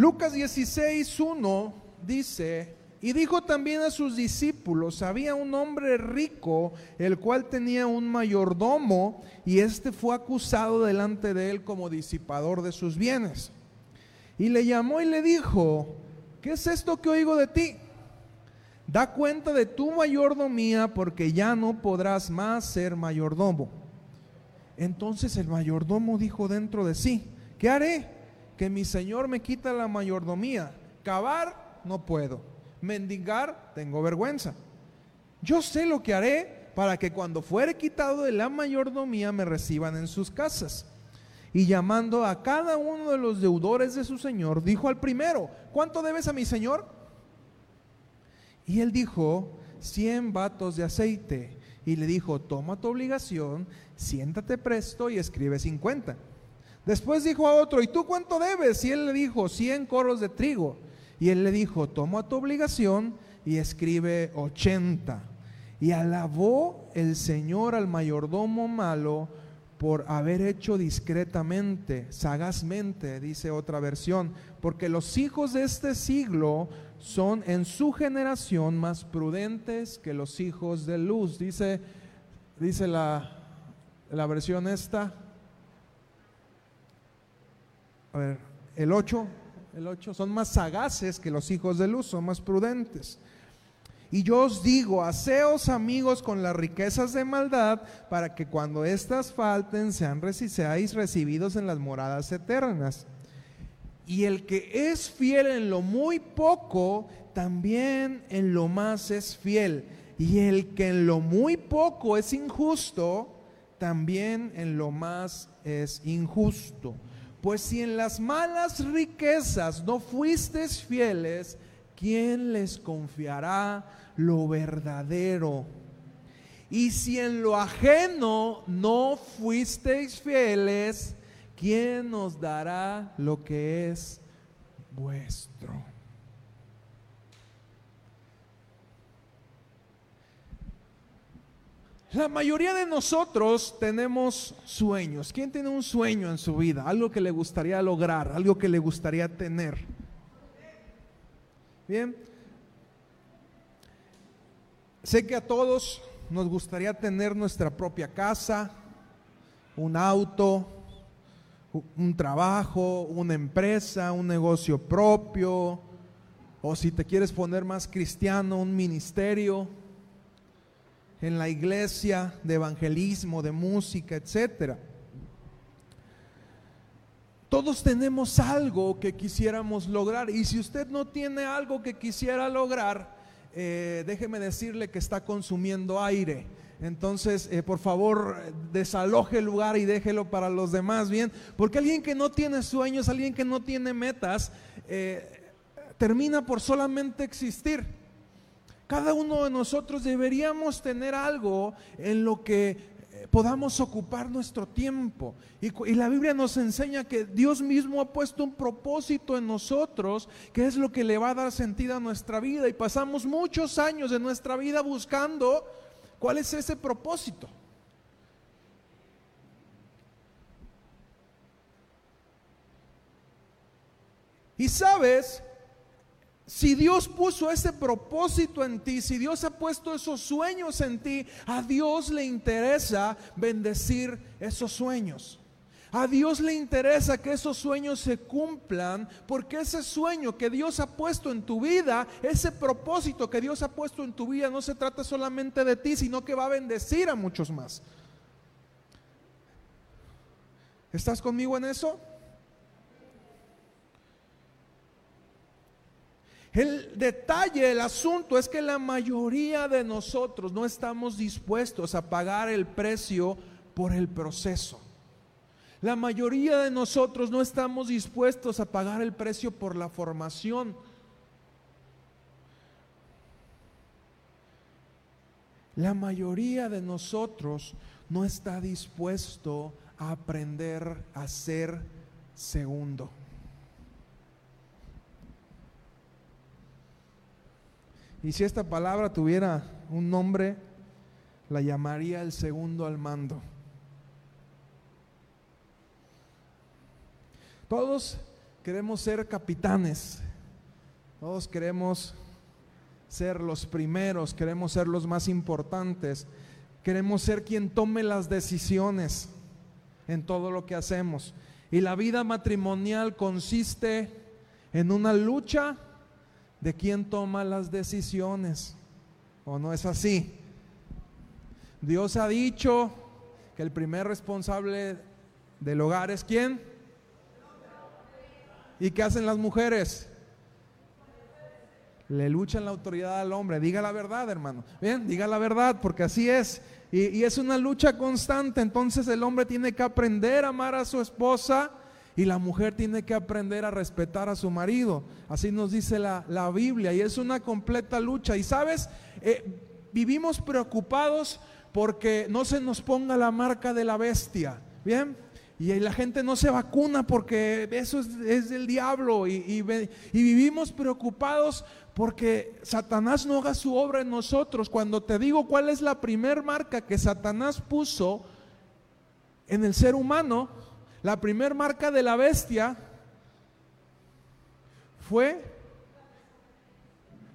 Lucas 16, 1 dice, y dijo también a sus discípulos, había un hombre rico, el cual tenía un mayordomo, y éste fue acusado delante de él como disipador de sus bienes. Y le llamó y le dijo, ¿qué es esto que oigo de ti? Da cuenta de tu mayordomía, porque ya no podrás más ser mayordomo. Entonces el mayordomo dijo dentro de sí, ¿qué haré? Que mi señor me quita la mayordomía. Cavar no puedo. Mendigar tengo vergüenza. Yo sé lo que haré para que cuando fuere quitado de la mayordomía me reciban en sus casas. Y llamando a cada uno de los deudores de su señor, dijo al primero, ¿cuánto debes a mi señor? Y él dijo, cien vatos de aceite. Y le dijo, toma tu obligación, siéntate presto y escribe 50. Después dijo a otro, ¿y tú cuánto debes? Y él le dijo, 100 coros de trigo. Y él le dijo, toma tu obligación y escribe 80. Y alabó el Señor al mayordomo malo por haber hecho discretamente, sagazmente, dice otra versión, porque los hijos de este siglo son en su generación más prudentes que los hijos de luz, dice, dice la, la versión esta. A ver, el 8, el 8, son más sagaces que los hijos de luz, son más prudentes. Y yo os digo, haceos amigos con las riquezas de maldad, para que cuando éstas falten sean, seáis recibidos en las moradas eternas. Y el que es fiel en lo muy poco, también en lo más es fiel. Y el que en lo muy poco es injusto, también en lo más es injusto. Pues si en las malas riquezas no fuisteis fieles, ¿quién les confiará lo verdadero? Y si en lo ajeno no fuisteis fieles, ¿quién nos dará lo que es vuestro? La mayoría de nosotros tenemos sueños. ¿Quién tiene un sueño en su vida? Algo que le gustaría lograr, algo que le gustaría tener. Bien. Sé que a todos nos gustaría tener nuestra propia casa, un auto, un trabajo, una empresa, un negocio propio, o si te quieres poner más cristiano, un ministerio en la iglesia de evangelismo, de música, etcétera. Todos tenemos algo que quisiéramos lograr y si usted no tiene algo que quisiera lograr, eh, déjeme decirle que está consumiendo aire. Entonces, eh, por favor, desaloje el lugar y déjelo para los demás, bien. Porque alguien que no tiene sueños, alguien que no tiene metas, eh, termina por solamente existir. Cada uno de nosotros deberíamos tener algo en lo que eh, podamos ocupar nuestro tiempo. Y, la Biblia nos enseña que Dios mismo ha puesto un propósito en nosotros, que es lo que le va a dar sentido a nuestra vida. Y pasamos muchos años de nuestra vida buscando cuál es ese propósito. Y sabes, si Dios puso ese propósito en ti, si Dios ha puesto esos sueños en ti, a Dios le interesa bendecir esos sueños. A Dios le interesa que esos sueños se cumplan, porque ese sueño que Dios ha puesto en tu vida, ese propósito que Dios ha puesto en tu vida, no se trata solamente de ti, sino que va a bendecir a muchos más. ¿Estás conmigo en eso? El detalle, el asunto es que la mayoría de nosotros no estamos dispuestos a pagar el precio por el proceso. La mayoría de nosotros no estamos dispuestos a pagar el precio por la formación. La mayoría de nosotros no está dispuesto a aprender a ser segundo. Y si esta palabra tuviera un nombre, la llamaría el segundo al mando. Todos queremos ser capitanes, todos queremos ser los primeros, queremos ser los más importantes, queremos ser quien tome las decisiones en todo lo que hacemos. Y la vida matrimonial consiste en una lucha de quien toma las decisiones. ¿O no es así? Dios ha dicho que el primer responsable del hogar es quién? ¿Y qué hacen las mujeres? Le luchan la autoridad al hombre. Diga la verdad, hermano. Bien, diga la verdad, porque así es. Y, es una lucha constante. Entonces el hombre tiene que aprender a amar a su esposa y la mujer tiene que aprender a respetar a su marido. Así nos dice la, Biblia. Y es una completa lucha. Y sabes, eh, vivimos preocupados porque no se nos ponga la marca de la bestia. Bien. Y la gente no se vacuna porque eso es, del diablo. Y, y, vivimos preocupados porque Satanás no haga su obra en nosotros. Cuando te digo cuál es la primer marca que Satanás puso en el ser humano, la primer marca de la bestia fue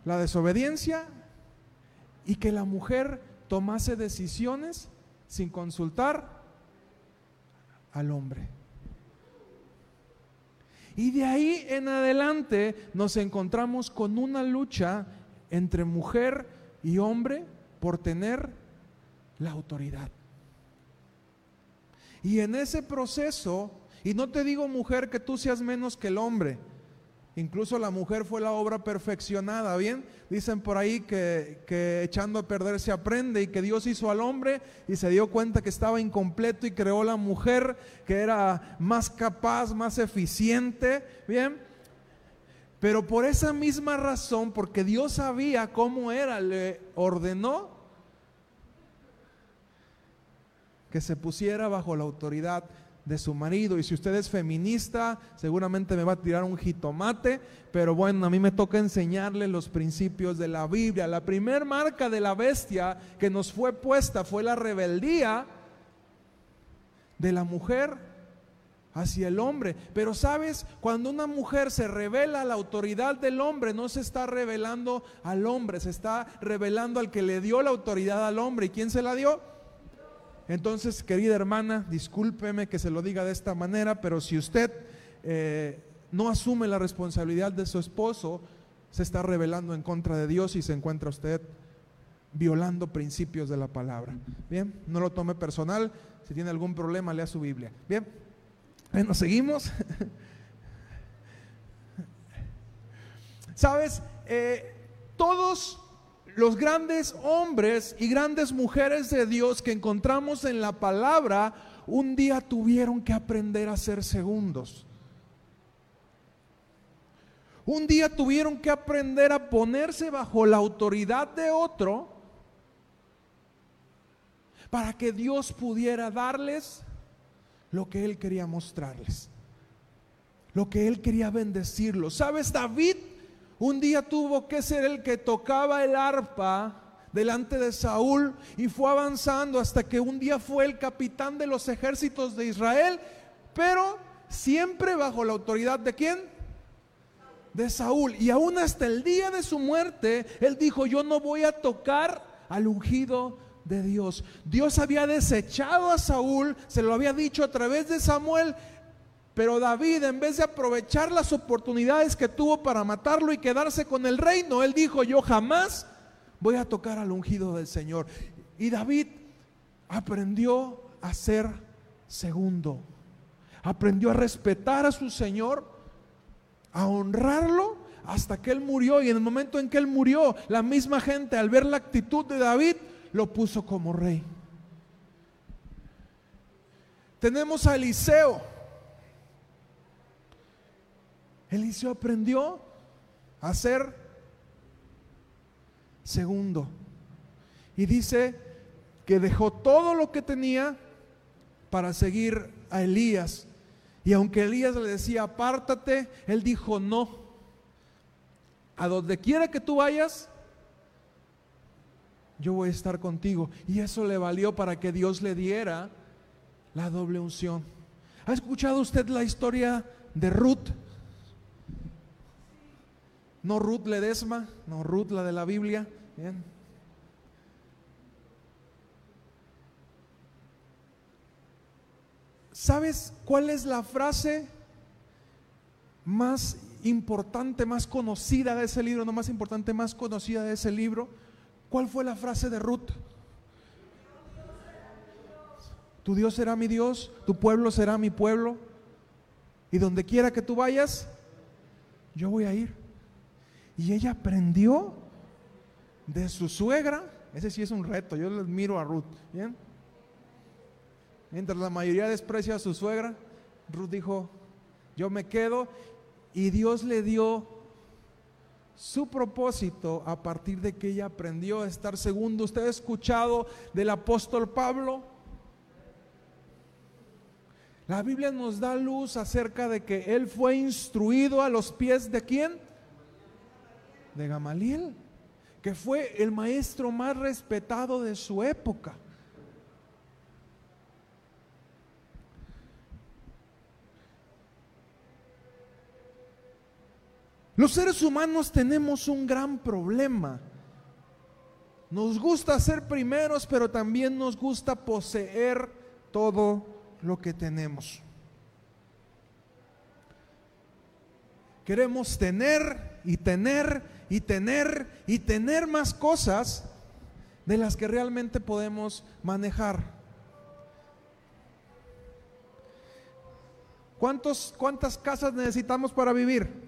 la desobediencia y que la mujer tomase decisiones sin consultar al hombre. Y de ahí en adelante nos encontramos con una lucha entre mujer y hombre por tener la autoridad. Y en ese proceso, y no te digo mujer que tú seas menos que el hombre, Incluso la mujer fue la obra perfeccionada, ¿bien? Dicen por ahí que, echando a perder se aprende y que Dios hizo al hombre y se dio cuenta que estaba incompleto y creó la mujer que era más capaz, más eficiente, ¿bien? Pero por esa misma razón, porque Dios sabía cómo era, le ordenó que se pusiera bajo la autoridad de su marido. Y si usted es feminista, seguramente me va a tirar un jitomate, pero bueno, a mí me toca enseñarle los principios de la Biblia. La primer marca de la bestia que nos fue puesta fue la rebeldía de la mujer hacia el hombre. Pero sabes, cuando una mujer se revela a la autoridad del hombre, no se está revelando al hombre, se está revelando al que le dio la autoridad al hombre. ¿Y quién se la dio? Entonces, querida hermana, discúlpeme que se lo diga de esta manera, pero si usted eh, no asume la responsabilidad de su esposo, se está rebelando en contra de Dios y se encuentra usted violando principios de la palabra. Bien, no lo tome personal. Si tiene algún problema, lea su Biblia. Bien, bueno, seguimos. Sabes, eh, todos los grandes hombres y grandes mujeres de Dios que encontramos en la palabra, un día tuvieron que aprender a ser segundos. Un día tuvieron que aprender a ponerse bajo la autoridad de otro para que Dios pudiera darles lo que Él quería mostrarles, lo que Él quería bendecirlos. ¿Sabes? David un día tuvo que ser el que tocaba el arpa delante de Saúl y fue avanzando hasta que un día fue el capitán de los ejércitos de Israel, pero siempre bajo la autoridad de quién? De Saúl. Y aún hasta el día de su muerte, él dijo, yo no voy a tocar al ungido de Dios. Dios había desechado a Saúl, se lo había dicho a través de Samuel, pero David, en vez de aprovechar las oportunidades que tuvo para matarlo y quedarse con el reino, él dijo, yo jamás voy a tocar al ungido del Señor. Y David aprendió a ser segundo. Aprendió a respetar a su Señor, a honrarlo hasta que él murió. Y en el momento en que él murió, la misma gente al ver la actitud de David, lo puso como rey. Tenemos a Eliseo Eliseo aprendió a ser segundo. Y dice que dejó todo lo que tenía para seguir a Elías. Y aunque Elías le decía, apártate, él dijo, no. A donde quiera que tú vayas, yo voy a estar contigo. Y eso le valió para que Dios le diera la doble unción. ¿Ha escuchado usted la historia de Ruth? No Ruth Ledesma, no Ruth la de la Biblia. ¿Sabes cuál es la frase más importante, más conocida de ese libro? No más importante, más conocida de ese libro. ¿Cuál fue la frase de Ruth? Tu Dios será mi Dios, tu pueblo será mi pueblo. Y donde quiera que tú vayas, yo voy a ir. Y ella aprendió de su suegra. Ese sí es un reto, yo les miro a Ruth. Mientras la mayoría desprecia a su suegra, Ruth dijo, yo me quedo. Y Dios le dio su propósito a partir de que ella aprendió a estar segundo. ¿Usted ha escuchado del apóstol Pablo? La Biblia nos da luz acerca de que él fue instruido a los pies de quién? De Gamaliel, que fue el maestro más respetado de su época. Los seres humanos tenemos un gran problema. Nos gusta ser primeros, pero también nos gusta poseer todo lo que tenemos. Queremos tener y tener y tener y tener más cosas de las que realmente podemos manejar. ¿Cuántos, ¿Cuántas casas necesitamos para vivir?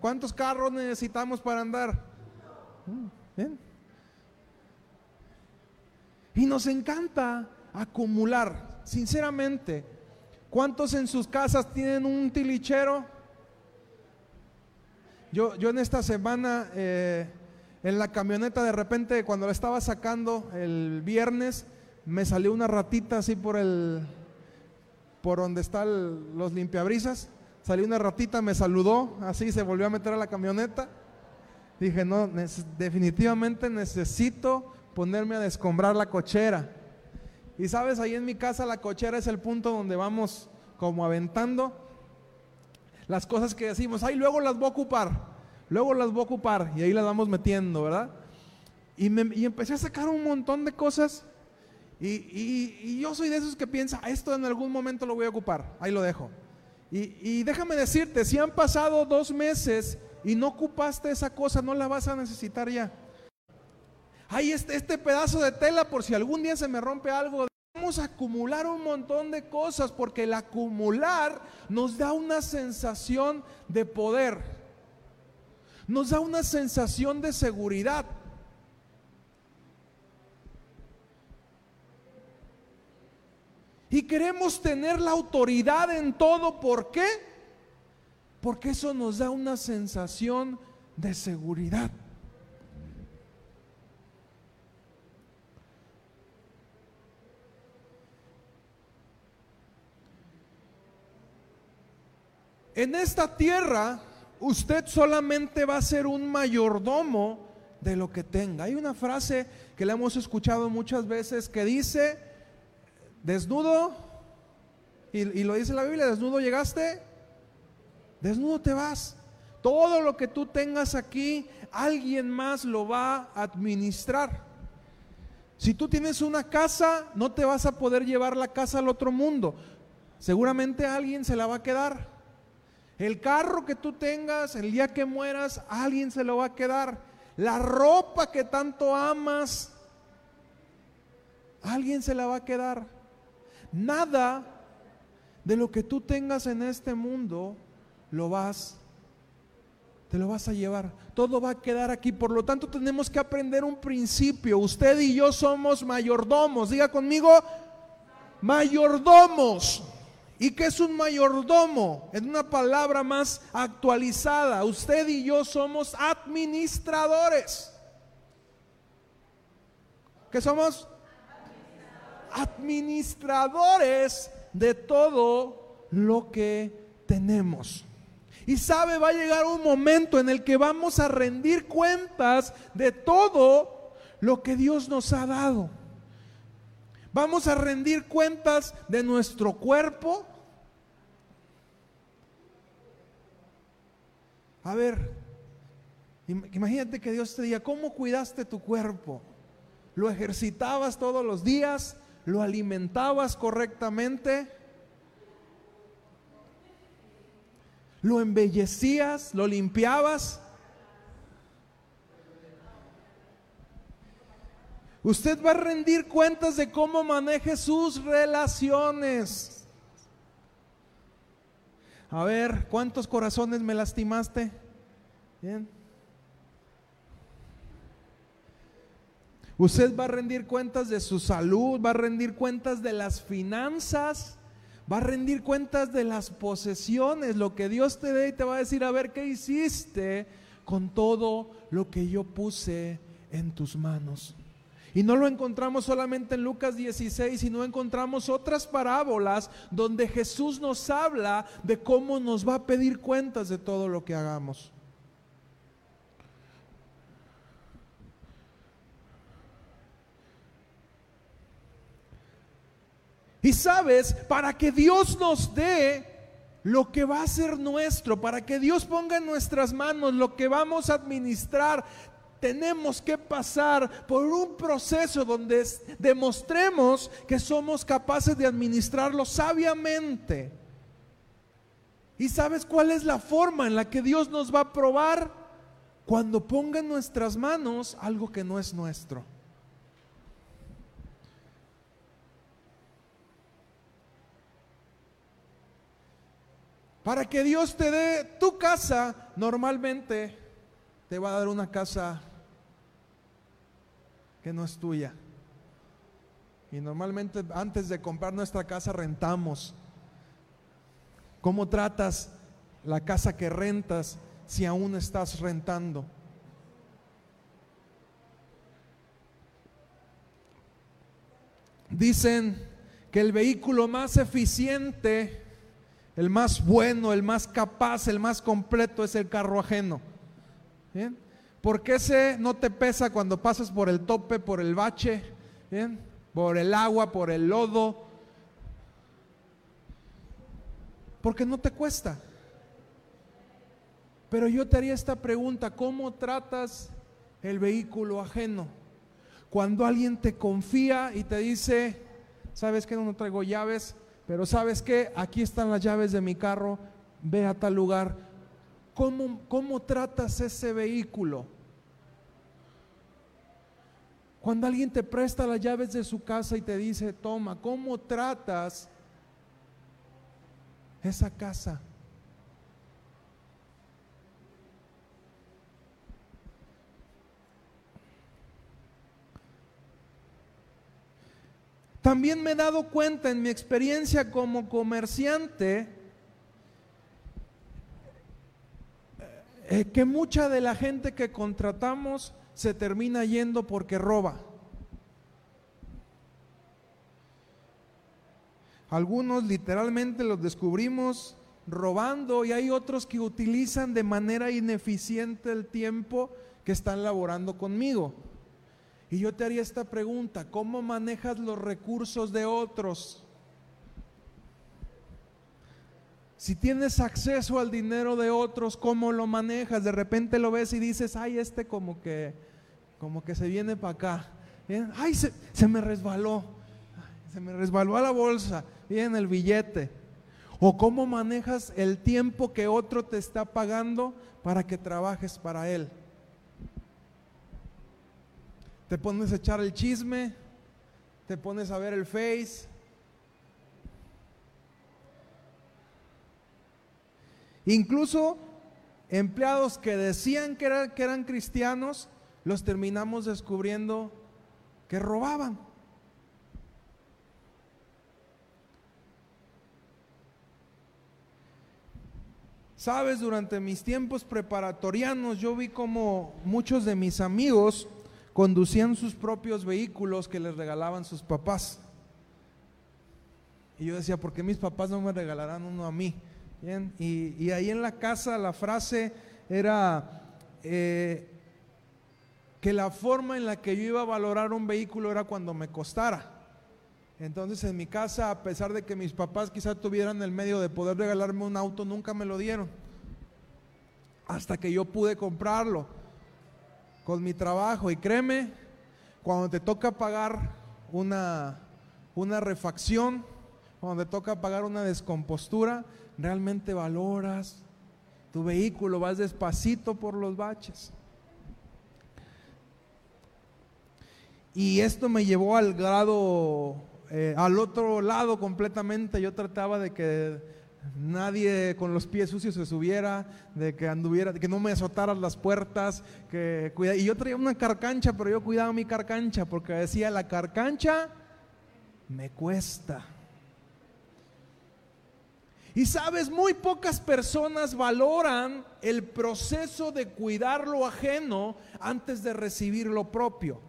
¿Cuántos carros necesitamos para andar? Y nos encanta acumular sinceramente, ¿cuántos en sus casas tienen un tilichero? Yo, yo en esta semana, eh, en la camioneta, de repente, cuando la estaba sacando el viernes, me salió una ratita así por el, por donde están los limpiabrisas. Salió una ratita, me saludó, así se volvió a meter a la camioneta. Dije, no, definitivamente necesito ponerme a descombrar la cochera. Y sabes, ahí en mi casa la cochera es el punto donde vamos como aventando las cosas que decimos, ay, luego las voy a ocupar, luego las voy a ocupar, y ahí las vamos metiendo, ¿verdad? Y, me, empecé a sacar un montón de cosas, y, yo soy de esos que piensa, esto en algún momento lo voy a ocupar, ahí lo dejo. Y, y déjame decirte, si han pasado dos meses y no ocupaste esa cosa, no la vas a necesitar ya. Hay este, este pedazo de tela por si algún día se me rompe algo Vamos a acumular un montón de cosas porque el acumular nos da una sensación de poder, nos da una sensación de seguridad. Y queremos tener la autoridad en todo. ¿Por qué? Porque eso nos da una sensación de seguridad. En esta tierra usted solamente va a ser un mayordomo de lo que tenga. Hay una frase que le hemos escuchado muchas veces que dice, desnudo, y, lo dice la Biblia, desnudo llegaste, desnudo te vas. Todo lo que tú tengas aquí, alguien más lo va a administrar. Si tú tienes una casa, no te vas a poder llevar la casa al otro mundo. Seguramente alguien se la va a quedar. El carro que tú tengas, el día que mueras, alguien se lo va a quedar. La ropa que tanto amas, alguien se la va a quedar. Nada de lo que tú tengas en este mundo lo vas te lo vas a llevar. Todo va a quedar aquí. Por lo tanto, tenemos que aprender un principio. Usted y yo somos mayordomos. Diga conmigo, mayordomos. ¿Y qué es un mayordomo? En una palabra más actualizada, usted y yo somos administradores. ¿Qué somos? Administradores de todo lo que tenemos. Y sabe, va a llegar un momento en el que vamos a rendir cuentas de todo lo que Dios nos ha dado. Vamos a rendir cuentas de nuestro cuerpo. A ver, imagínate que Dios te diga, ¿cómo cuidaste tu cuerpo? ¿Lo ejercitabas todos los días? ¿Lo alimentabas correctamente? ¿Lo embellecías? ¿Lo limpiabas? Usted va a rendir cuentas de cómo maneje sus relaciones. A ver, ¿cuántos corazones me lastimaste? Bien. Usted va a rendir cuentas de su salud, va a rendir cuentas de las finanzas, va a rendir cuentas de las posesiones, lo que Dios te dé y te va a decir, a ver, ¿qué hiciste con todo lo que yo puse en tus manos? Y no lo encontramos solamente en Lucas 16, sino encontramos otras parábolas donde Jesús nos habla de cómo nos va a pedir cuentas de todo lo que hagamos. Y sabes, para que Dios nos dé lo que va a ser nuestro, para que Dios ponga en nuestras manos lo que vamos a administrar, tenemos que pasar por un proceso donde demostremos que somos capaces de administrarlo sabiamente. ¿Y sabes cuál es la forma en la que Dios nos va a probar? Cuando ponga en nuestras manos algo que no es nuestro. Para que Dios te dé tu casa, normalmente te va a dar una casa no es tuya. Y normalmente antes de comprar nuestra casa rentamos. ¿Cómo tratas la casa que rentas si aún estás rentando? Dicen que el vehículo más eficiente, el más bueno, el más capaz, el más completo es el carro ajeno. ¿Bien? Porque ese no te pesa cuando pasas por el tope, por el bache, por el agua, por el lodo. Porque no te cuesta. Pero yo te haría esta pregunta, ¿cómo tratas el vehículo ajeno? Cuando alguien te confía y te dice, ¿sabes que no traigo llaves? Pero ¿sabes que Aquí están las llaves de mi carro, ve a tal lugar ¿Cómo, tratas ese vehículo? Cuando alguien te presta las llaves de su casa y te dice, toma, ¿cómo tratas esa casa? También me he dado cuenta en mi experiencia como comerciante Eh, que mucha de la gente que contratamos se termina yendo porque roba. Algunos literalmente los descubrimos robando y hay otros que utilizan de manera ineficiente el tiempo que están laborando conmigo. Y yo te haría esta pregunta, ¿cómo manejas los recursos de otros? Si tienes acceso al dinero de otros, ¿cómo lo manejas? De repente lo ves y dices, ay, este como que, como que se viene para acá. Ay, se, me resbaló. Se me resbaló a la bolsa. Bien, el billete. O cómo manejas el tiempo que otro te está pagando para que trabajes para él. Te pones a echar el chisme, te pones a ver el face, Incluso empleados que decían que, que eran cristianos, los terminamos descubriendo que robaban. Sabes, durante mis tiempos preparatorianos yo vi como muchos de mis amigos conducían sus propios vehículos que les regalaban sus papás. Y yo decía, ¿por qué mis papás no me regalarán uno a mí? y, ahí en la casa la frase era eh, que la forma en la que yo iba a valorar un vehículo era cuando me costara. Entonces en mi casa, a pesar de que mis papás quizás tuvieran el medio de poder regalarme un auto, nunca me lo dieron. hasta que yo pude comprarlo con mi trabajo. Y créeme, cuando te toca pagar una, una refacción, cuando te toca pagar una descompostura, realmente valoras tu vehículo, vas despacito por los baches. Y esto me llevó al grado, eh, al otro lado completamente. Yo trataba de que nadie con los pies sucios se subiera, de que anduviera, de que no me azotaran las puertas, que y yo traía una carcancha, pero yo cuidaba mi carcancha porque decía la carcancha me cuesta. Y sabes, muy pocas personas valoran el proceso de cuidar lo ajeno antes de recibir lo propio.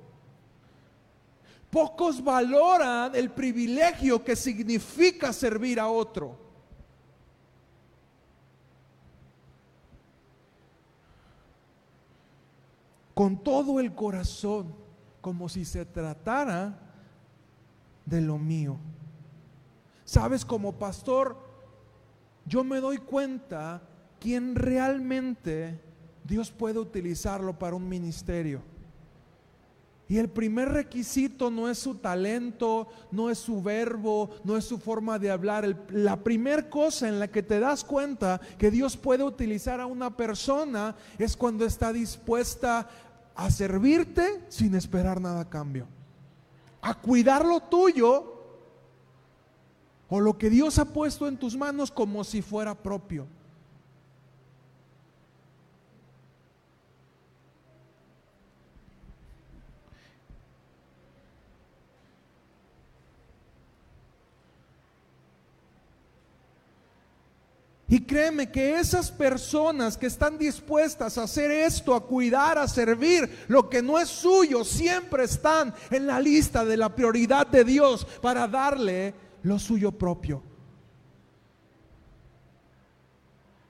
Pocos valoran el privilegio que significa servir a otro. Con todo el corazón, como si se tratara de lo mío. Sabes, como pastor, yo me doy cuenta quién realmente Dios puede utilizarlo para un ministerio. Y el primer requisito no es su talento, no es su verbo, no es su forma de hablar. la primera cosa en la que te das cuenta que Dios puede utilizar a una persona es cuando está dispuesta a servirte sin esperar nada a cambio. A cuidar lo tuyo o lo que Dios ha puesto en tus manos como si fuera propio. Y créeme que esas personas que están dispuestas a hacer esto, a cuidar, a servir, lo que no es suyo, siempre están en la lista de la prioridad de Dios para darle lo suyo propio.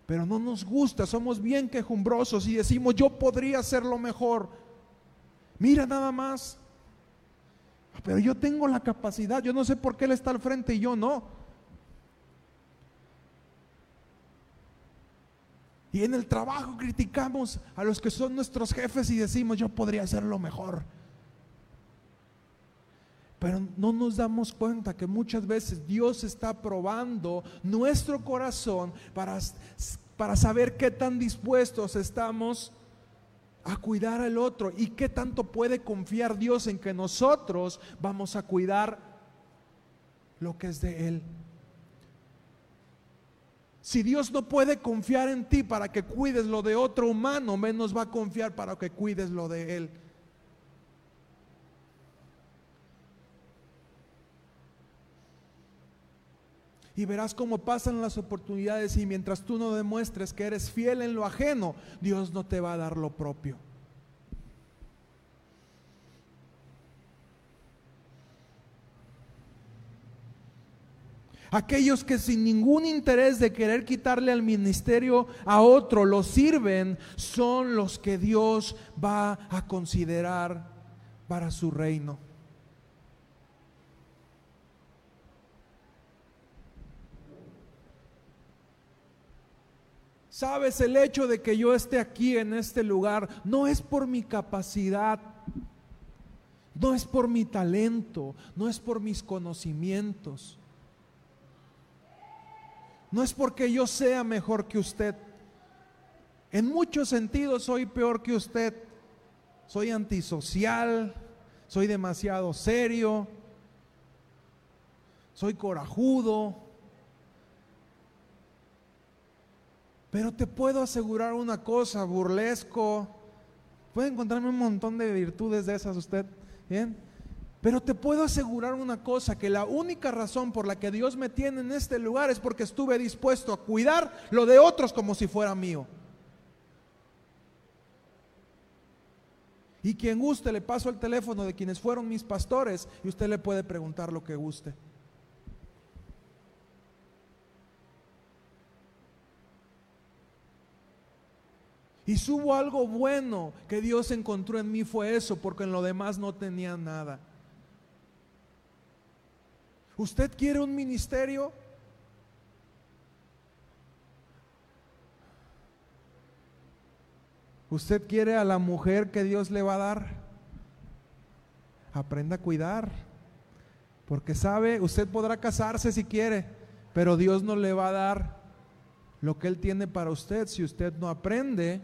Pero no nos gusta, somos bien quejumbrosos y decimos, yo podría hacerlo mejor. Mira nada más. Pero yo tengo la capacidad, yo no sé por qué él está al frente y yo no. Y en el trabajo criticamos a los que son nuestros jefes y decimos, yo podría hacerlo mejor. Pero no nos damos cuenta que muchas veces Dios está probando nuestro corazón para, para saber qué tan dispuestos estamos a cuidar al otro y qué tanto puede confiar Dios en que nosotros vamos a cuidar lo que es de Él. Si Dios no puede confiar en ti para que cuides lo de otro humano, menos va a confiar para que cuides lo de Él. Y verás cómo pasan las oportunidades y mientras tú no demuestres que eres fiel en lo ajeno, Dios no te va a dar lo propio. Aquellos que sin ningún interés de querer quitarle al ministerio a otro lo sirven, son los que Dios va a considerar para su reino. Sabes, el hecho de que yo esté aquí en este lugar no es por mi capacidad, no es por mi talento, no es por mis conocimientos. No es porque yo sea mejor que usted. En muchos sentidos soy peor que usted. Soy antisocial, soy demasiado serio, soy corajudo. Pero te puedo asegurar una cosa, burlesco. Puede encontrarme un montón de virtudes de esas usted. Bien. Pero te puedo asegurar una cosa, que la única razón por la que Dios me tiene en este lugar es porque estuve dispuesto a cuidar lo de otros como si fuera mío. Y quien guste, le paso el teléfono de quienes fueron mis pastores y usted le puede preguntar lo que guste. Y subo algo bueno que Dios encontró en mí fue eso, porque en lo demás no tenía nada. ¿Usted quiere un ministerio? ¿Usted quiere a la mujer que Dios le va a dar? Aprenda a cuidar. Porque sabe, usted podrá casarse si quiere, pero Dios no le va a dar lo que Él tiene para usted si usted no aprende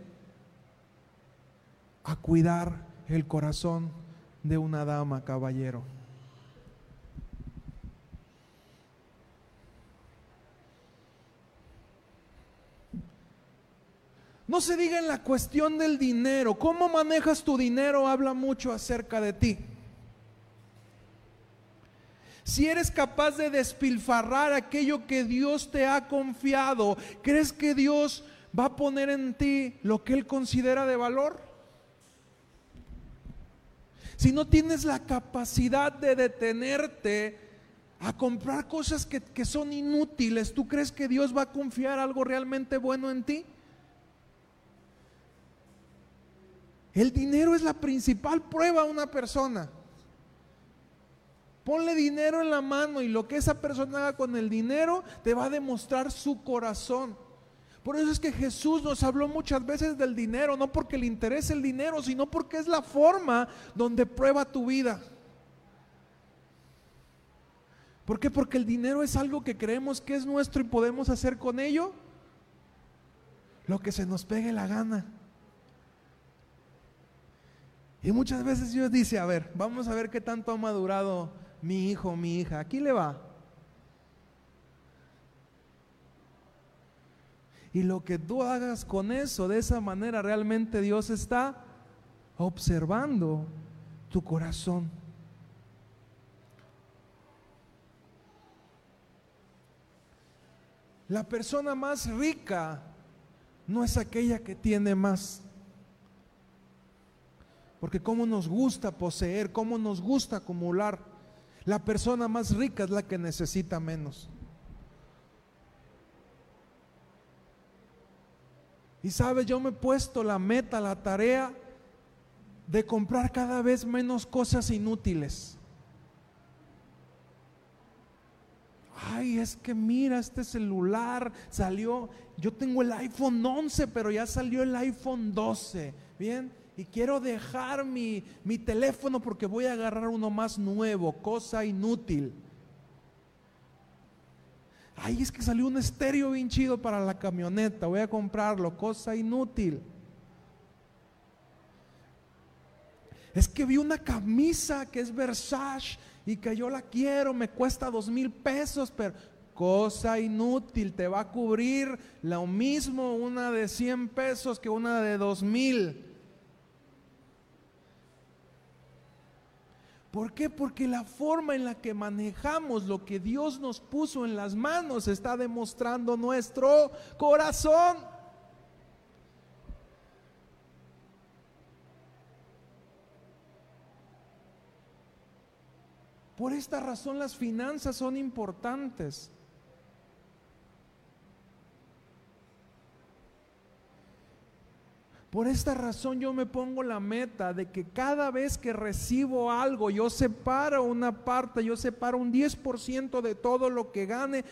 a cuidar el corazón de una dama, caballero. No se diga en la cuestión del dinero. Cómo manejas tu dinero habla mucho acerca de ti. Si eres capaz de despilfarrar aquello que Dios te ha confiado, ¿crees que Dios va a poner en ti lo que Él considera de valor? Si no tienes la capacidad de detenerte a comprar cosas que, que son inútiles, ¿tú crees que Dios va a confiar algo realmente bueno en ti? El dinero es la principal prueba a una persona. Ponle dinero en la mano y lo que esa persona haga con el dinero te va a demostrar su corazón. Por eso es que Jesús nos habló muchas veces del dinero, no porque le interese el dinero, sino porque es la forma donde prueba tu vida. ¿Por qué? Porque el dinero es algo que creemos que es nuestro y podemos hacer con ello lo que se nos pegue la gana. Y muchas veces Dios dice, a ver, vamos a ver qué tanto ha madurado mi hijo, mi hija. Aquí le va. Y lo que tú hagas con eso, de esa manera, realmente Dios está observando tu corazón. La persona más rica no es aquella que tiene más. Porque cómo nos gusta poseer, cómo nos gusta acumular. La persona más rica es la que necesita menos. Y sabes, yo me he puesto la meta, la tarea de comprar cada vez menos cosas inútiles. Ay, es que mira, este celular salió, yo tengo el iPhone 11, pero ya salió el iPhone 12. Bien, y quiero dejar mi, mi teléfono porque voy a agarrar uno más nuevo, cosa inútil. Ay, es que salió un estéreo bien chido para la camioneta, voy a comprarlo, cosa inútil. Es que vi una camisa que es Versace y que yo la quiero, me cuesta dos mil pesos, pero cosa inútil, te va a cubrir lo mismo una de 100 pesos que una de dos mil. ¿Por qué? Porque la forma en la que manejamos lo que Dios nos puso en las manos está demostrando nuestro corazón. Por esta razón las finanzas son importantes. Por esta razón yo me pongo la meta de que cada vez que recibo algo, yo separo una parte, yo separo un 10% de todo lo que gane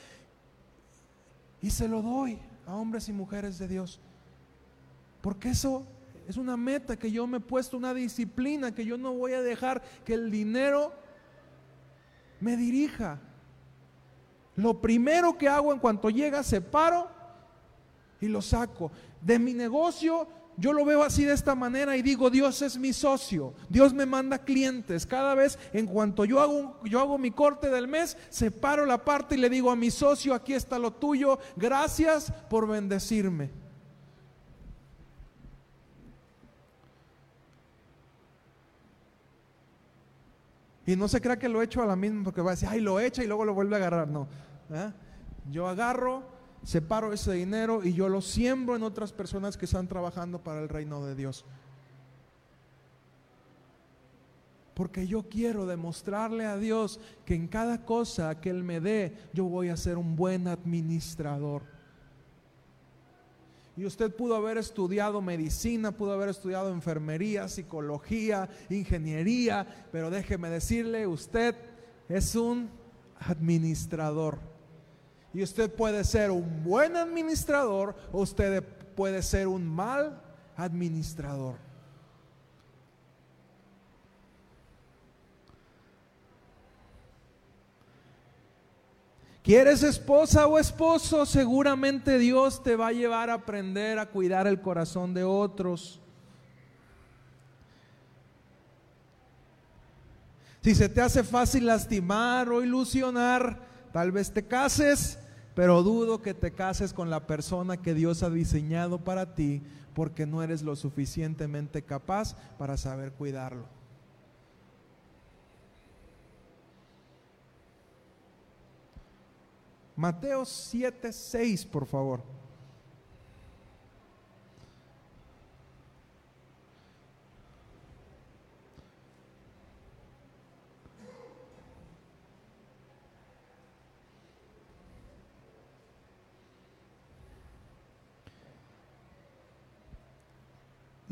y se lo doy a hombres y mujeres de Dios. Porque eso es una meta que yo me he puesto, una disciplina que yo no voy a dejar que el dinero me dirija. Lo primero que hago en cuanto llega, separo y lo saco. De mi negocio yo lo veo así de esta manera y digo, Dios es mi socio, Dios me manda clientes. Cada vez en cuanto yo hago, yo hago mi corte del mes, separo la parte y le digo a mi socio, aquí está lo tuyo, gracias por bendecirme. Y no se crea que lo he hecho a la misma porque va a decir, ay, lo echa y luego lo vuelve a agarrar. No. ¿eh? Yo agarro, separo ese dinero y yo lo siembro en otras personas que están trabajando para el reino de Dios. Porque yo quiero demostrarle a Dios que en cada cosa que Él me dé, yo voy a ser un buen administrador. Y usted pudo haber estudiado medicina, pudo haber estudiado enfermería, psicología, ingeniería, pero déjeme decirle, usted es un administrador. Y usted puede ser un buen administrador o usted puede ser un mal administrador. ¿Quieres esposa o esposo? Seguramente Dios te va a llevar a aprender a cuidar el corazón de otros. Si se te hace fácil lastimar o ilusionar, tal vez te cases, pero dudo que te cases con la persona que Dios ha diseñado para ti porque no eres lo suficientemente capaz para saber cuidarlo. Mateo 7, 6, por favor.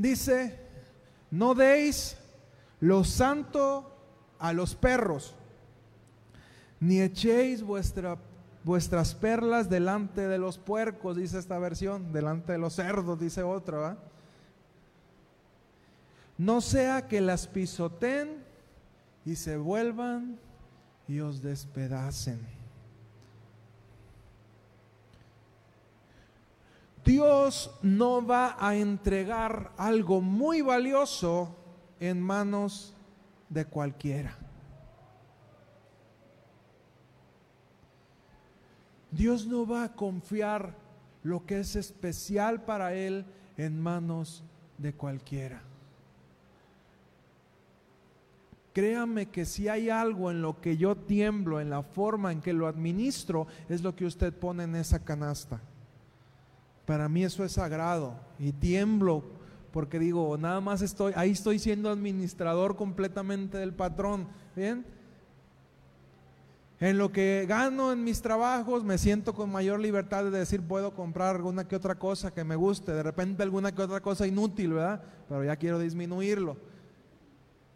Dice, no deis lo santo a los perros, ni echéis vuestra vuestras perlas delante de los puercos, dice esta versión, delante de los cerdos, dice otra. No sea que las pisoten y se vuelvan y os despedacen. Dios no va a entregar algo muy valioso en manos de cualquiera. Dios no va a confiar lo que es especial para Él en manos de cualquiera. Créame que si hay algo en lo que yo tiemblo, en la forma en que lo administro, es lo que usted pone en esa canasta. Para mí eso es sagrado y tiemblo porque digo, nada más estoy, ahí estoy siendo administrador completamente del patrón. ¿Bien? En lo que gano en mis trabajos me siento con mayor libertad de decir puedo comprar alguna que otra cosa que me guste, de repente alguna que otra cosa inútil, ¿verdad? Pero ya quiero disminuirlo.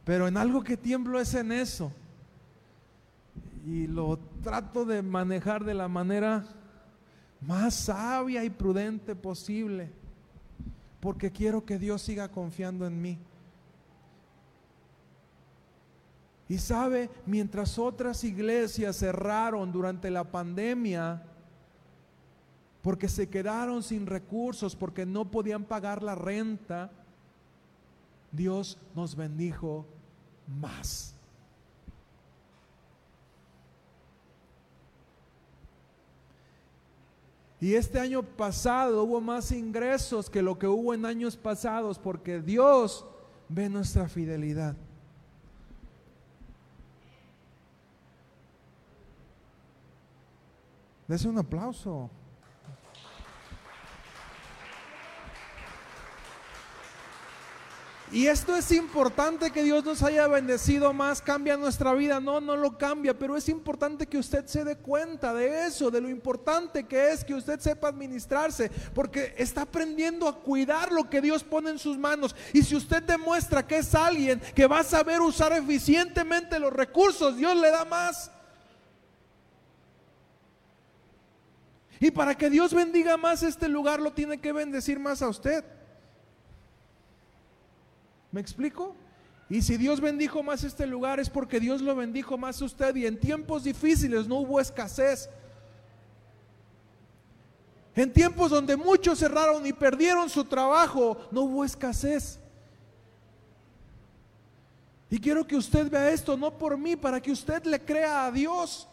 Pero en algo que tiemblo es en eso. Y lo trato de manejar de la manera más sabia y prudente posible. Porque quiero que Dios siga confiando en mí. Y sabe, mientras otras iglesias cerraron durante la pandemia, porque se quedaron sin recursos, porque no podían pagar la renta, Dios nos bendijo más. Y este año pasado hubo más ingresos que lo que hubo en años pasados, porque Dios ve nuestra fidelidad. Dese un aplauso. Y esto es importante que Dios nos haya bendecido más, cambia nuestra vida. No, no lo cambia, pero es importante que usted se dé cuenta de eso, de lo importante que es que usted sepa administrarse, porque está aprendiendo a cuidar lo que Dios pone en sus manos. Y si usted demuestra que es alguien que va a saber usar eficientemente los recursos, Dios le da más. Y para que Dios bendiga más este lugar, lo tiene que bendecir más a usted. ¿Me explico? Y si Dios bendijo más este lugar es porque Dios lo bendijo más a usted. Y en tiempos difíciles no hubo escasez. En tiempos donde muchos cerraron y perdieron su trabajo, no hubo escasez. Y quiero que usted vea esto, no por mí, para que usted le crea a Dios.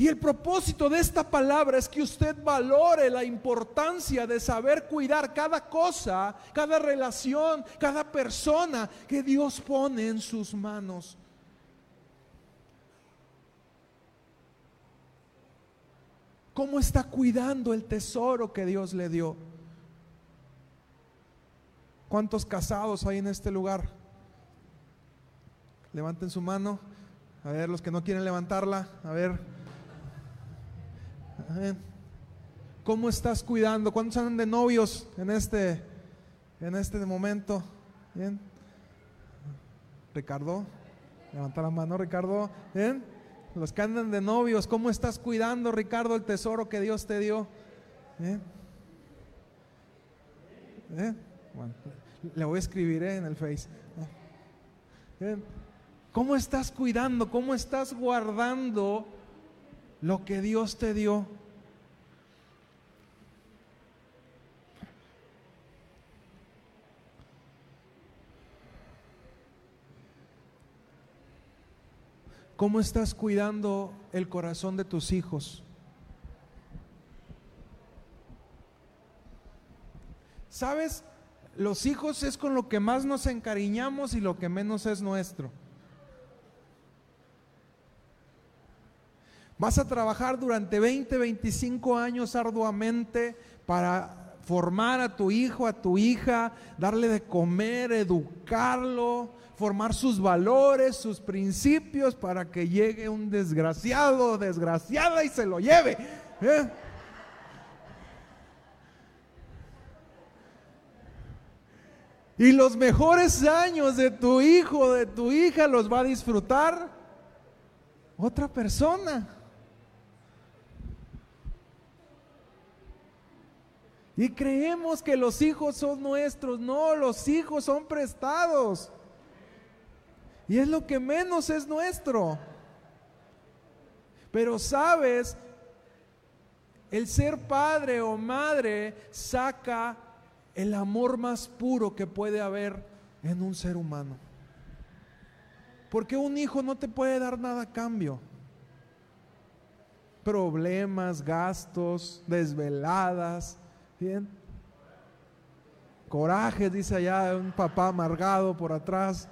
Y el propósito de esta palabra es que usted valore la importancia de saber cuidar cada cosa, cada relación, cada persona que Dios pone en sus manos. ¿Cómo está cuidando el tesoro que Dios le dio? ¿Cuántos casados hay en este lugar? Levanten su mano. A ver, los que no quieren levantarla. A ver. ¿Cómo estás cuidando? ¿Cuántos andan de novios en este, en este momento? Ricardo. Levanta la mano, Ricardo. Los que andan de novios, ¿cómo estás cuidando, Ricardo, el tesoro que Dios te dio? Le voy a escribir ¿eh? en el Face. ¿Bien? ¿Cómo estás cuidando? ¿Cómo estás guardando lo que Dios te dio? ¿Cómo estás cuidando el corazón de tus hijos? ¿Sabes? Los hijos es con lo que más nos encariñamos y lo que menos es nuestro. Vas a trabajar durante 20, 25 años arduamente para formar a tu hijo, a tu hija, darle de comer, educarlo, formar sus valores, sus principios para que llegue un desgraciado desgraciada y se lo lleve. ¿eh? Y los mejores años de tu hijo, de tu hija, los va a disfrutar otra persona. Y creemos que los hijos son nuestros. No, los hijos son prestados. Y es lo que menos es nuestro. Pero sabes, el ser padre o madre saca el amor más puro que puede haber en un ser humano. Porque un hijo no te puede dar nada a cambio. Problemas, gastos, desveladas, ¿bien? Coraje, dice allá un papá amargado por atrás.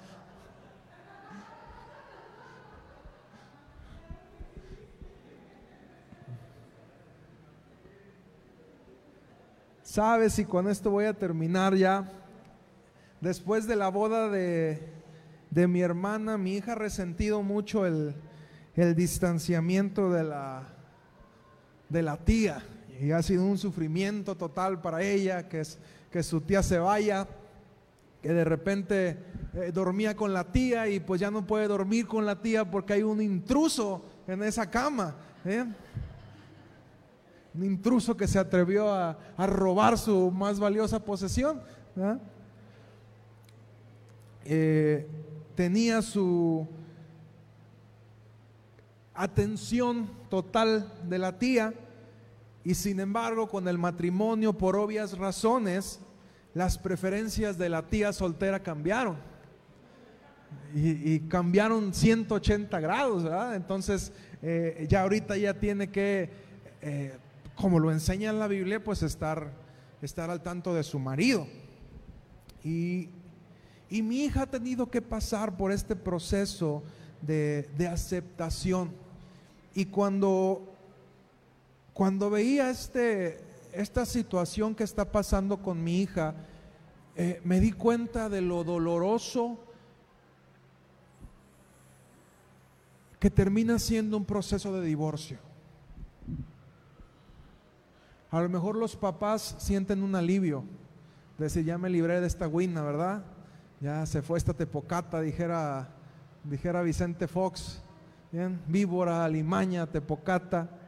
Sabes, y con esto voy a terminar ya. Después de la boda de, mi hermana, mi hija ha resentido mucho el, distanciamiento de la, de la tía. Y ha sido un sufrimiento total para ella que, es, que su tía se vaya, que de repente eh, dormía con la tía y pues ya no puede dormir con la tía porque hay un intruso en esa cama. ¿eh? un intruso que se atrevió a, robar su más valiosa posesión. Eh, tenía su atención total de la tía y sin embargo con el matrimonio por obvias razones las preferencias de la tía soltera cambiaron y, cambiaron 180 grados, Entonces eh, ya ahorita ya tiene que eh, como lo enseña en la Biblia, pues estar, estar al tanto de su marido. Y, mi hija ha tenido que pasar por este proceso de, aceptación. Y cuando, cuando veía este, esta situación que está pasando con mi hija, eh, me di cuenta de lo doloroso que termina siendo un proceso de divorcio. A lo mejor los papás sienten un alivio. De decir, ya me libré de esta guina, ¿verdad? Ya se fue esta tepocata, dijera, dijera Vicente Fox. Bien, víbora, alimaña, tepocata.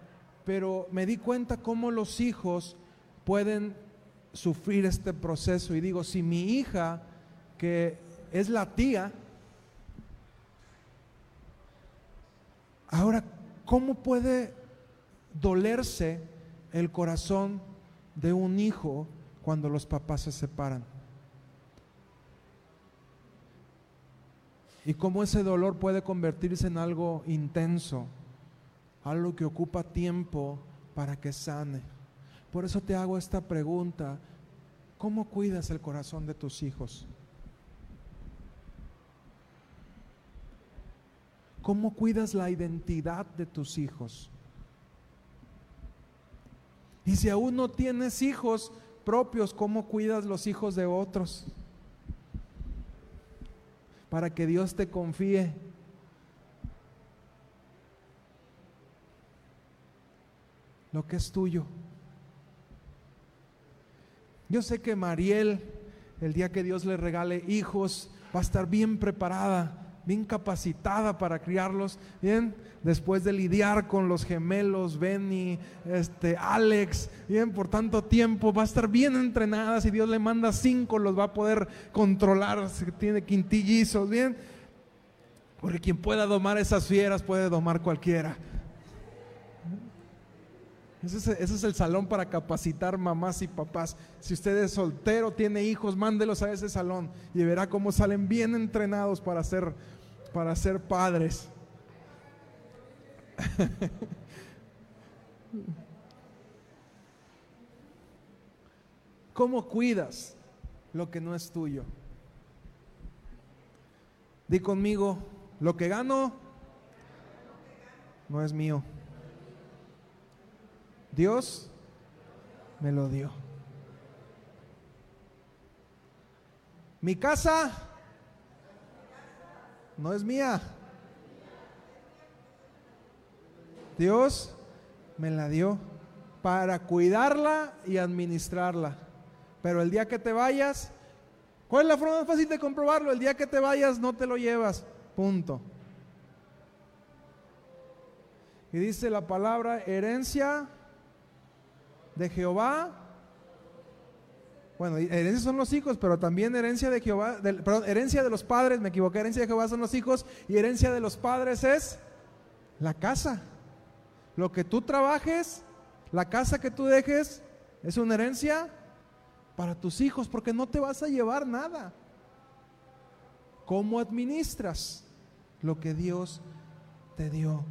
Pero me di cuenta cómo los hijos pueden sufrir este proceso. Y digo, si mi hija, que es la tía, ahora, ¿cómo puede dolerse el corazón de un hijo cuando los papás se separan. Y cómo ese dolor puede convertirse en algo intenso, algo que ocupa tiempo para que sane. Por eso te hago esta pregunta, ¿cómo cuidas el corazón de tus hijos? ¿Cómo cuidas la identidad de tus hijos? Y si aún no tienes hijos propios, ¿cómo cuidas los hijos de otros? Para que Dios te confíe. Lo que es tuyo. Yo sé que Mariel, el día que Dios le regale hijos, va a estar bien preparada bien capacitada para criarlos, bien, después de lidiar con los gemelos, Benny, este, Alex, bien, por tanto tiempo, va a estar bien entrenada, si Dios le manda cinco, los va a poder controlar, si tiene quintillizos, bien, porque quien pueda domar esas fieras puede domar cualquiera. Ese es, el salón para capacitar mamás y papás. Si usted es soltero, tiene hijos, mándelos a ese salón y verá cómo salen bien entrenados para ser, para ser padres. ¿Cómo cuidas lo que no es tuyo? Di conmigo, lo que gano no es mío. Dios me lo dio. Mi casa no es mía. Dios me la dio para cuidarla y administrarla. Pero el día que te vayas, ¿cuál es la forma más fácil de comprobarlo? El día que te vayas no te lo llevas. Punto. Y dice la palabra herencia de Jehová. Bueno, herencia son los hijos, pero también herencia de Jehová, perdón, herencia de los padres, me equivoqué, herencia de Jehová son los hijos y herencia de los padres es la casa. Lo que tú trabajes, la casa que tú dejes, es una herencia para tus hijos, porque no te vas a llevar nada. ¿Cómo administras lo que Dios te dio?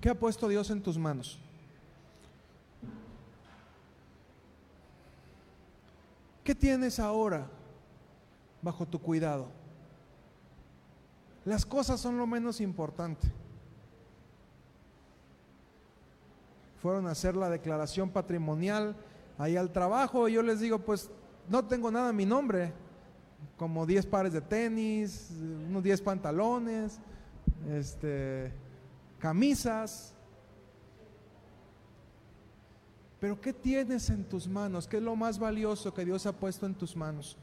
¿Qué ha puesto Dios en tus manos? ¿Qué tienes ahora bajo tu cuidado? Las cosas son lo menos importante. Fueron a hacer la declaración patrimonial ahí al trabajo y yo les digo, pues no tengo nada a mi nombre, como 10 pares de tenis, unos 10 pantalones, este camisas. Pero ¿qué tienes en tus manos? ¿Qué es lo más valioso que Dios ha puesto en tus manos?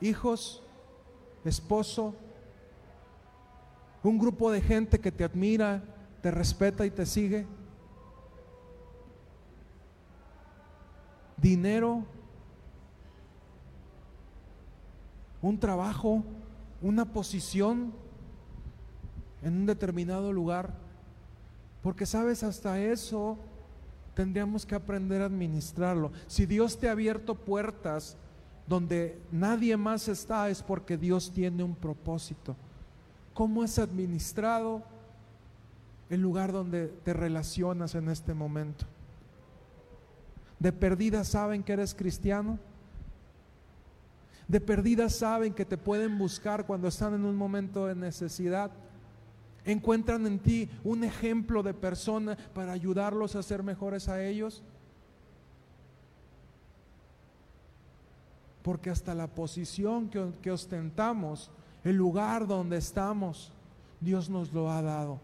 Hijos, esposo, un grupo de gente que te admira, te respeta y te sigue. Dinero, un trabajo, una posición en un determinado lugar. Porque sabes, hasta eso tendríamos que aprender a administrarlo. Si Dios te ha abierto puertas donde nadie más está, es porque Dios tiene un propósito. ¿Cómo es administrado el lugar donde te relacionas en este momento? De perdida saben que eres cristiano. De perdida saben que te pueden buscar cuando están en un momento de necesidad encuentran en ti un ejemplo de persona para ayudarlos a ser mejores a ellos. Porque hasta la posición que, ostentamos, el lugar donde estamos, Dios nos lo ha dado.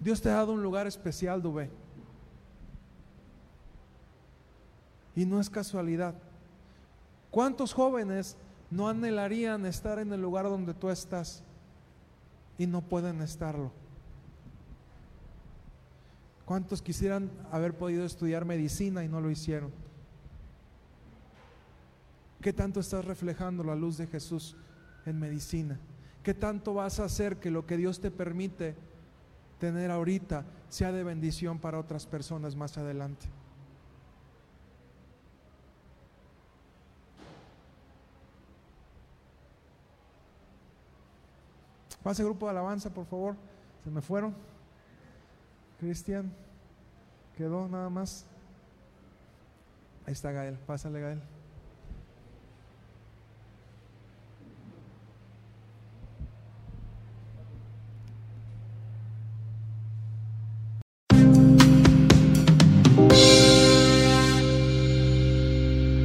Dios te ha dado un lugar especial, Dubé. Y no es casualidad. ¿Cuántos jóvenes no anhelarían estar en el lugar donde tú estás y no pueden estarlo? ¿Cuántos quisieran haber podido estudiar medicina y no lo hicieron? ¿Qué tanto estás reflejando la luz de Jesús en medicina? ¿Qué tanto vas a hacer que lo que Dios te permite tener ahorita sea de bendición para otras personas más adelante? Pase grupo de alabanza, por favor. Se me fueron. Cristian, quedó nada más. Ahí está Gael, pásale Gael.